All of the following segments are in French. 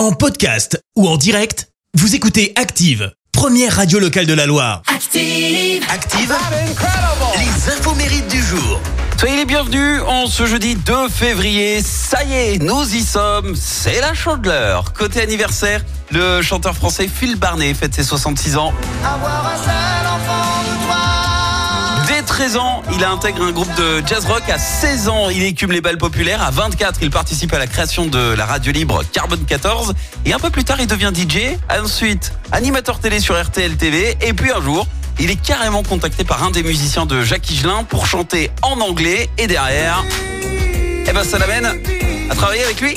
En podcast ou en direct, vous écoutez Active, première radio locale de la Loire. Active. Active, les infos mérites du jour. Soyez les bienvenus en ce jeudi 2 février. Ça y est, nous y sommes. C'est la chandeleur. Côté anniversaire, le chanteur français Phil Barnet fête ses 66 ans. Dès 13 ans, il intègre un groupe de jazz rock. À 16 ans, il écume les balles populaires. À 24, il participe à la création de la radio libre Carbone 14. Et un peu plus tard, il devient DJ. Ensuite, animateur télé sur RTL TV. Et puis un jour, il est carrément contacté par un des musiciens de Jacques Higelin pour chanter en anglais. Et derrière, eh ben ça l'amène à travailler avec lui.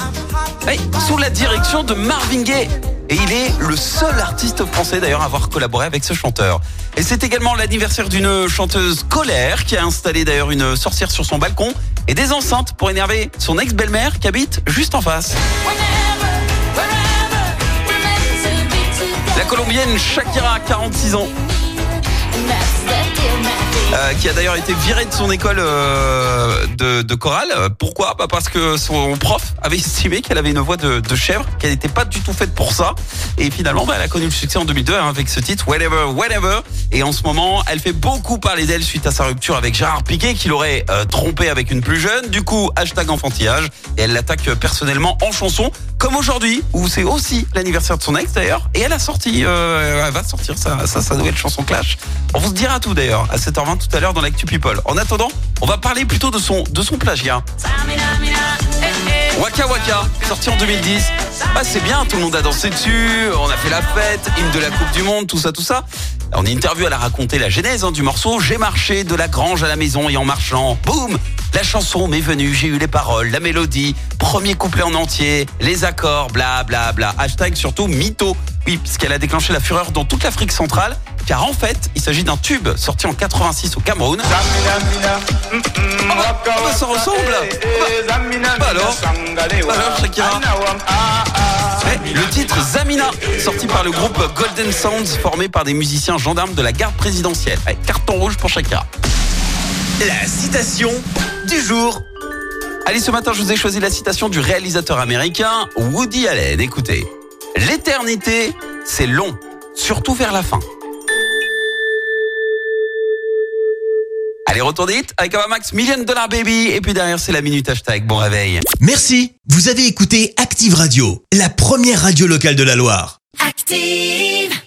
Oui, sous la direction de Marvin Gaye. Et il est le seul artiste français d'ailleurs à avoir collaboré avec ce chanteur. Et c'est également l'anniversaire d'une chanteuse colère qui a installé d'ailleurs une sorcière sur son balcon et des enceintes pour énerver son ex-belle-mère qui habite juste en face. La colombienne Shakira, 46 ans, euh, qui a d'ailleurs été virée de son école euh, de, chorale. Pourquoi? Bah Parce que son prof avait estimé qu'elle avait une voix de, chèvre, qu'elle n'était pas du tout faite pour ça. Et finalement, bah, elle a connu le succès en 2002 hein, avec ce titre, Whatever, Whatever. Et en ce moment, elle fait beaucoup parler d'elle suite à sa rupture avec Gérard Piquet, qui l'aurait euh, trompé avec une plus jeune. Du coup, hashtag enfantillage. Et elle l'attaque euh, personnellement en chanson, comme aujourd'hui, où c'est aussi l'anniversaire de son ex d'ailleurs. Et elle a sorti, elle va sortir sa, nouvelle chanson Clash. On vous dira tout d'ailleurs à 7h20 tout à l'heure dans l'actu People. En attendant, on va parler plutôt de son, de son plagiat. Waka Waka, sorti en 2010. Bah, c'est bien, tout le monde a dansé dessus, on a fait la fête, hymne de la Coupe du Monde, tout ça, tout ça. En interview, elle a raconté la genèse hein, du morceau. J'ai marché de la grange à la maison et en marchant, boum, la chanson m'est venue, j'ai eu les paroles, la mélodie, premier couplet en entier, les accords, bla bla bla. Hashtag surtout mytho. Oui, puisqu'elle a déclenché la fureur dans toute l'Afrique centrale, car en fait, il s'agit d'un tube sorti en 86 au Cameroun. Bah, bah, ça ressemble bah, bah alors Bah alors, Shakira Le titre Zamina, sorti par le groupe Golden Sounds, formé par des musiciens gendarmes de la garde présidentielle. Allez, carton rouge pour Shakira. La citation du jour. Allez, ce matin, je vous ai choisi la citation du réalisateur américain Woody Allen. Écoutez, l'éternité, c'est long, surtout vers la fin. Allez, retour vite avec Max Million Dollar Baby. Et puis derrière, c'est la minute hashtag. Bon réveil. Merci, vous avez écouté Active Radio, la première radio locale de la Loire. Active.